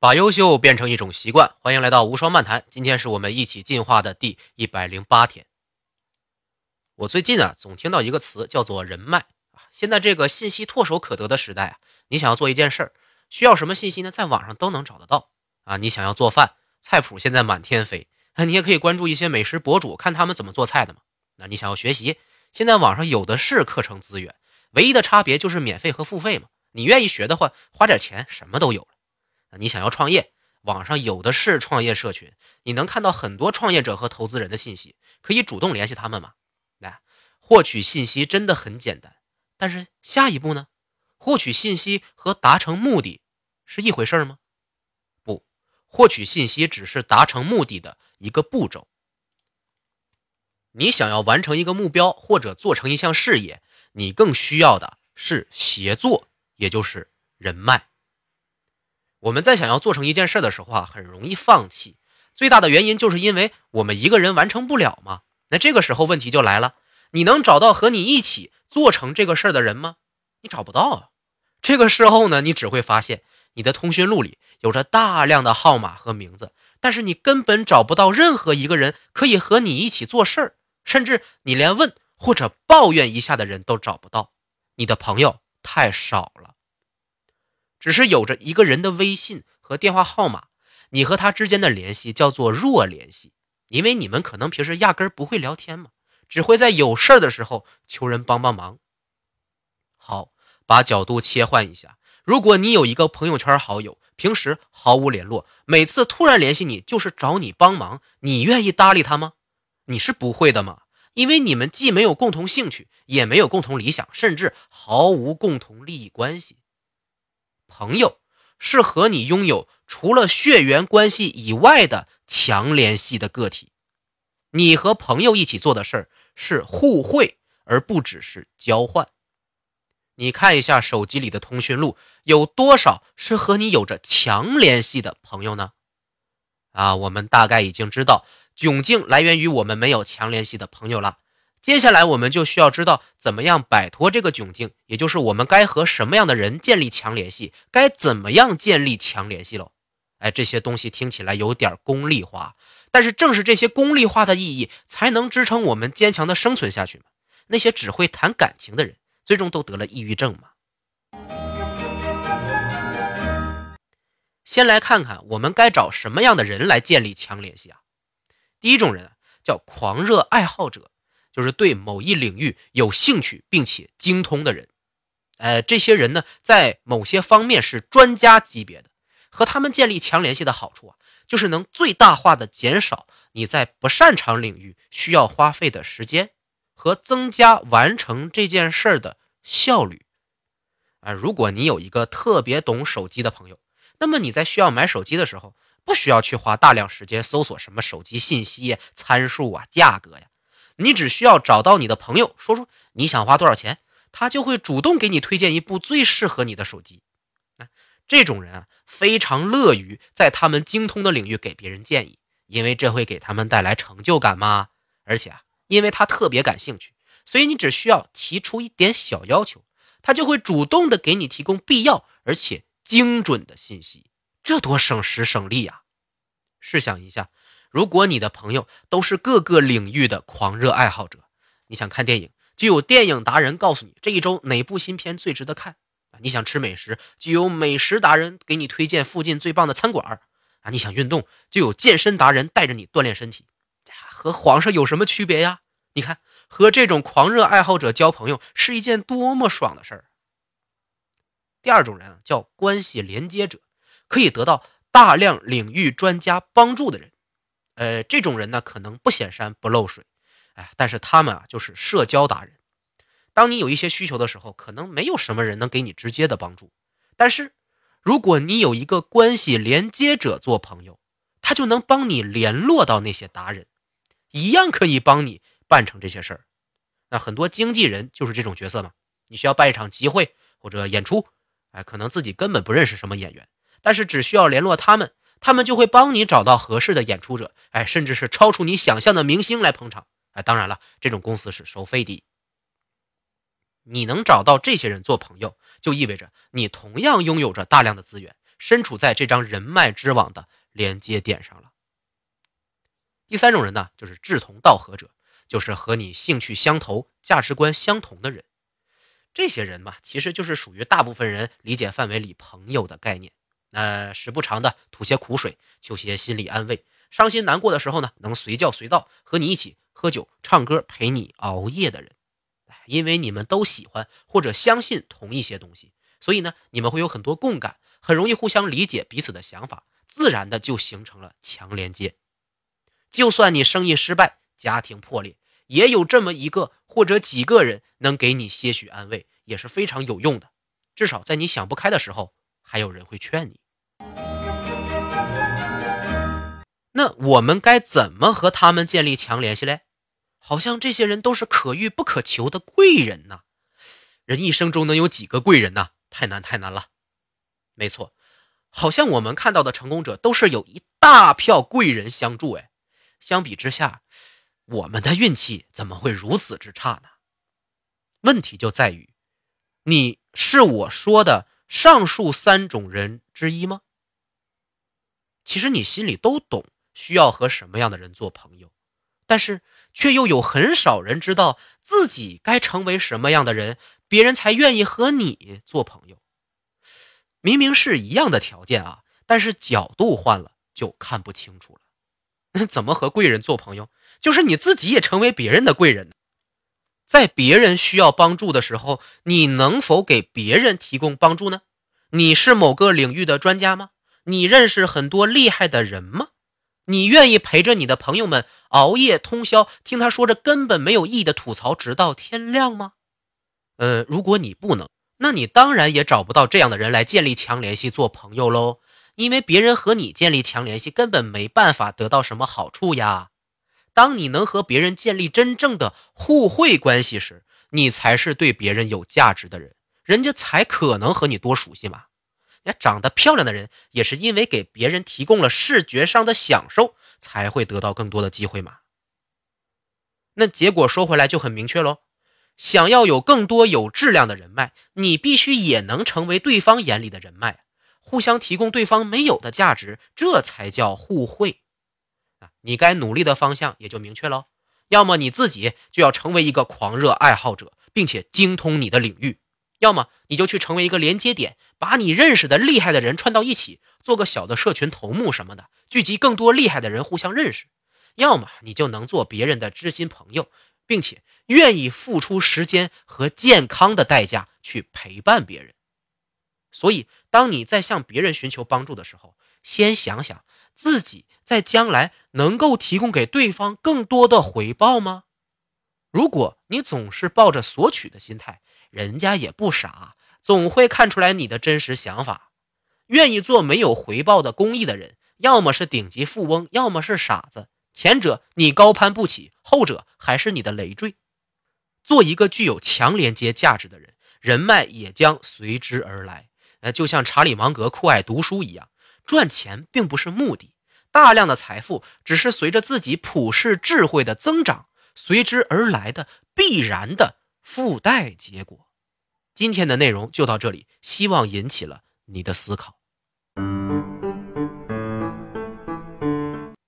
把优秀变成一种习惯，欢迎来到无双漫谈。今天是我们一起进化的第一百零八天。我最近啊，总听到一个词叫做人脉啊。现在这个信息唾手可得的时代啊，你想要做一件事儿，需要什么信息呢？在网上都能找得到啊。你想要做饭，菜谱现在满天飞，你也可以关注一些美食博主，看他们怎么做菜的嘛。那你想要学习，现在网上有的是课程资源，唯一的差别就是免费和付费嘛。你愿意学的话，花点钱什么都有了。你想要创业，网上有的是创业社群，你能看到很多创业者和投资人的信息，可以主动联系他们嘛？来，获取信息真的很简单，但是下一步呢？获取信息和达成目的是一回事吗？不，获取信息只是达成目的的一个步骤。你想要完成一个目标或者做成一项事业，你更需要的是协作，也就是人脉。我们在想要做成一件事的时候啊，很容易放弃。最大的原因就是因为我们一个人完成不了嘛。那这个时候问题就来了：你能找到和你一起做成这个事儿的人吗？你找不到啊。这个时候呢，你只会发现你的通讯录里有着大量的号码和名字，但是你根本找不到任何一个人可以和你一起做事儿，甚至你连问或者抱怨一下的人都找不到。你的朋友太少了。只是有着一个人的微信和电话号码，你和他之间的联系叫做弱联系，因为你们可能平时压根儿不会聊天嘛，只会在有事儿的时候求人帮帮忙。好，把角度切换一下，如果你有一个朋友圈好友，平时毫无联络，每次突然联系你就是找你帮忙，你愿意搭理他吗？你是不会的嘛，因为你们既没有共同兴趣，也没有共同理想，甚至毫无共同利益关系。朋友是和你拥有除了血缘关系以外的强联系的个体，你和朋友一起做的事儿是互惠，而不只是交换。你看一下手机里的通讯录，有多少是和你有着强联系的朋友呢？啊，我们大概已经知道窘境来源于我们没有强联系的朋友了。接下来我们就需要知道怎么样摆脱这个窘境，也就是我们该和什么样的人建立强联系，该怎么样建立强联系喽？哎，这些东西听起来有点功利化，但是正是这些功利化的意义，才能支撑我们坚强的生存下去嘛。那些只会谈感情的人，最终都得了抑郁症嘛。先来看看我们该找什么样的人来建立强联系啊？第一种人啊叫狂热爱好者。就是对某一领域有兴趣并且精通的人，呃，这些人呢，在某些方面是专家级别的。和他们建立强联系的好处啊，就是能最大化的减少你在不擅长领域需要花费的时间，和增加完成这件事儿的效率。啊，如果你有一个特别懂手机的朋友，那么你在需要买手机的时候，不需要去花大量时间搜索什么手机信息、参数啊、价格呀。你只需要找到你的朋友，说说你想花多少钱，他就会主动给你推荐一部最适合你的手机。啊，这种人啊，非常乐于在他们精通的领域给别人建议，因为这会给他们带来成就感嘛。而且啊，因为他特别感兴趣，所以你只需要提出一点小要求，他就会主动的给你提供必要而且精准的信息，这多省时省力呀！试想一下。如果你的朋友都是各个领域的狂热爱好者，你想看电影，就有电影达人告诉你这一周哪部新片最值得看啊！你想吃美食，就有美食达人给你推荐附近最棒的餐馆啊！你想运动，就有健身达人带着你锻炼身体。和皇上有什么区别呀？你看，和这种狂热爱好者交朋友是一件多么爽的事儿。第二种人啊，叫关系连接者，可以得到大量领域专家帮助的人。呃，这种人呢，可能不显山不漏水，哎，但是他们啊，就是社交达人。当你有一些需求的时候，可能没有什么人能给你直接的帮助，但是如果你有一个关系连接者做朋友，他就能帮你联络到那些达人，一样可以帮你办成这些事儿。那很多经纪人就是这种角色嘛。你需要办一场集会或者演出，哎，可能自己根本不认识什么演员，但是只需要联络他们。他们就会帮你找到合适的演出者，哎，甚至是超出你想象的明星来捧场，哎，当然了，这种公司是收费的。你能找到这些人做朋友，就意味着你同样拥有着大量的资源，身处在这张人脉之网的连接点上了。第三种人呢，就是志同道合者，就是和你兴趣相投、价值观相同的人。这些人嘛，其实就是属于大部分人理解范围里朋友的概念。那时不常的吐些苦水，求些心理安慰。伤心难过的时候呢，能随叫随到，和你一起喝酒、唱歌、陪你熬夜的人。因为你们都喜欢或者相信同一些东西，所以呢，你们会有很多共感，很容易互相理解彼此的想法，自然的就形成了强连接。就算你生意失败、家庭破裂，也有这么一个或者几个人能给你些许安慰，也是非常有用的。至少在你想不开的时候，还有人会劝你。那我们该怎么和他们建立强联系嘞？好像这些人都是可遇不可求的贵人呐，人一生中能有几个贵人呢？太难太难了。没错，好像我们看到的成功者都是有一大票贵人相助。哎，相比之下，我们的运气怎么会如此之差呢？问题就在于，你是我说的上述三种人之一吗？其实你心里都懂，需要和什么样的人做朋友。但是却又有很少人知道自己该成为什么样的人，别人才愿意和你做朋友。明明是一样的条件啊，但是角度换了就看不清楚了。那怎么和贵人做朋友？就是你自己也成为别人的贵人，在别人需要帮助的时候，你能否给别人提供帮助呢？你是某个领域的专家吗？你认识很多厉害的人吗？你愿意陪着你的朋友们熬夜通宵，听他说着根本没有意义的吐槽，直到天亮吗？呃，如果你不能，那你当然也找不到这样的人来建立强联系做朋友喽。因为别人和你建立强联系，根本没办法得到什么好处呀。当你能和别人建立真正的互惠关系时，你才是对别人有价值的人，人家才可能和你多熟悉嘛。那长得漂亮的人，也是因为给别人提供了视觉上的享受，才会得到更多的机会嘛。那结果说回来就很明确喽，想要有更多有质量的人脉，你必须也能成为对方眼里的人脉，互相提供对方没有的价值，这才叫互惠。啊，你该努力的方向也就明确喽。要么你自己就要成为一个狂热爱好者，并且精通你的领域。要么你就去成为一个连接点，把你认识的厉害的人串到一起，做个小的社群头目什么的，聚集更多厉害的人互相认识。要么你就能做别人的知心朋友，并且愿意付出时间和健康的代价去陪伴别人。所以，当你在向别人寻求帮助的时候，先想想自己在将来能够提供给对方更多的回报吗？如果你总是抱着索取的心态，人家也不傻，总会看出来你的真实想法。愿意做没有回报的公益的人，要么是顶级富翁，要么是傻子。前者你高攀不起，后者还是你的累赘。做一个具有强连接价值的人，人脉也将随之而来。呃，就像查理芒格酷爱读书一样，赚钱并不是目的，大量的财富只是随着自己普世智慧的增长随之而来的必然的。附带结果，今天的内容就到这里，希望引起了你的思考。